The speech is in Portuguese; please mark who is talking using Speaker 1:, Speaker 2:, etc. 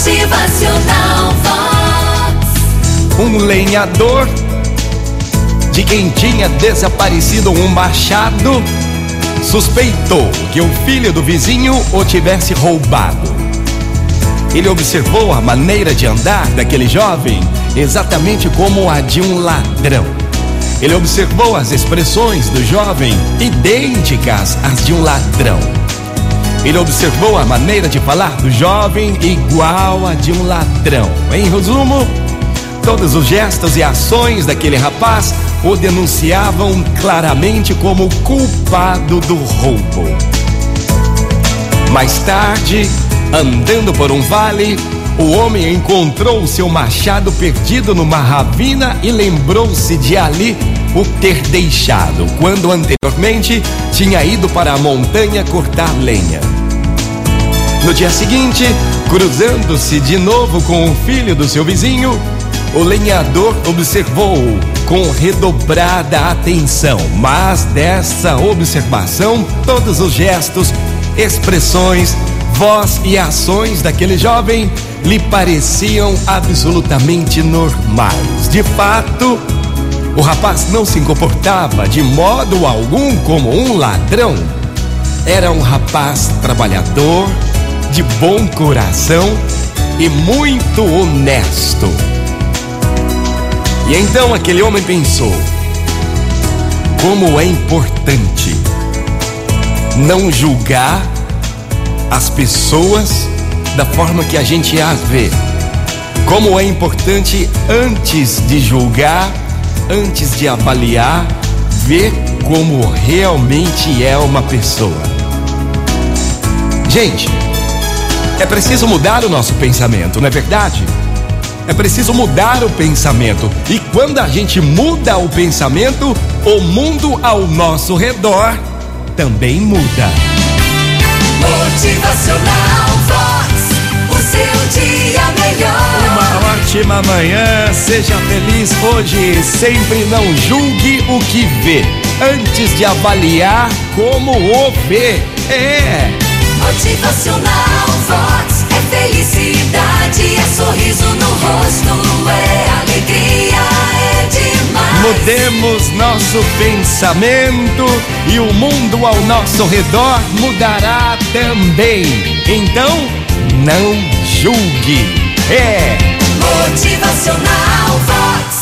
Speaker 1: Motivacional Vox.
Speaker 2: Um lenhador de quem tinha desaparecido um machado suspeitou que o filho do vizinho o tivesse roubado. Ele observou a maneira de andar daquele jovem exatamente como a de um ladrão. Ele observou as expressões do jovem idênticas às de um ladrão. Ele observou a maneira de falar do jovem igual a de um ladrão. Em resumo, todos os gestos e ações daquele rapaz o denunciavam claramente como culpado do roubo. Mais tarde, andando por um vale, o homem encontrou seu machado perdido numa ravina e lembrou-se de ali o ter deixado, quando anteriormente tinha ido para a montanha cortar lenha. No dia seguinte, cruzando-se de novo com o filho do seu vizinho, o lenhador observou-o com redobrada atenção, mas dessa observação, todos os gestos, expressões, voz e ações daquele jovem lhe pareciam absolutamente normais. De fato, o rapaz não se comportava de modo algum como um ladrão. Era um rapaz trabalhador, de bom coração e muito honesto. E então aquele homem pensou: como é importante não julgar as pessoas da forma que a gente as vê. Como é importante antes de julgar, antes de avaliar, ver como realmente é uma pessoa. Gente, é preciso mudar o nosso pensamento, não é verdade? É preciso mudar o pensamento. E quando a gente muda o pensamento, o mundo ao nosso redor também muda. Ótima manhã, seja feliz hoje. Sempre não julgue o que vê, antes de avaliar como o vê. É.
Speaker 1: Motivacional Vox. É felicidade, é sorriso no rosto, é alegria, é demais.
Speaker 2: Mudemos nosso pensamento e o mundo ao nosso redor mudará também. Então, não julgue. É.
Speaker 1: Motivacional Vox.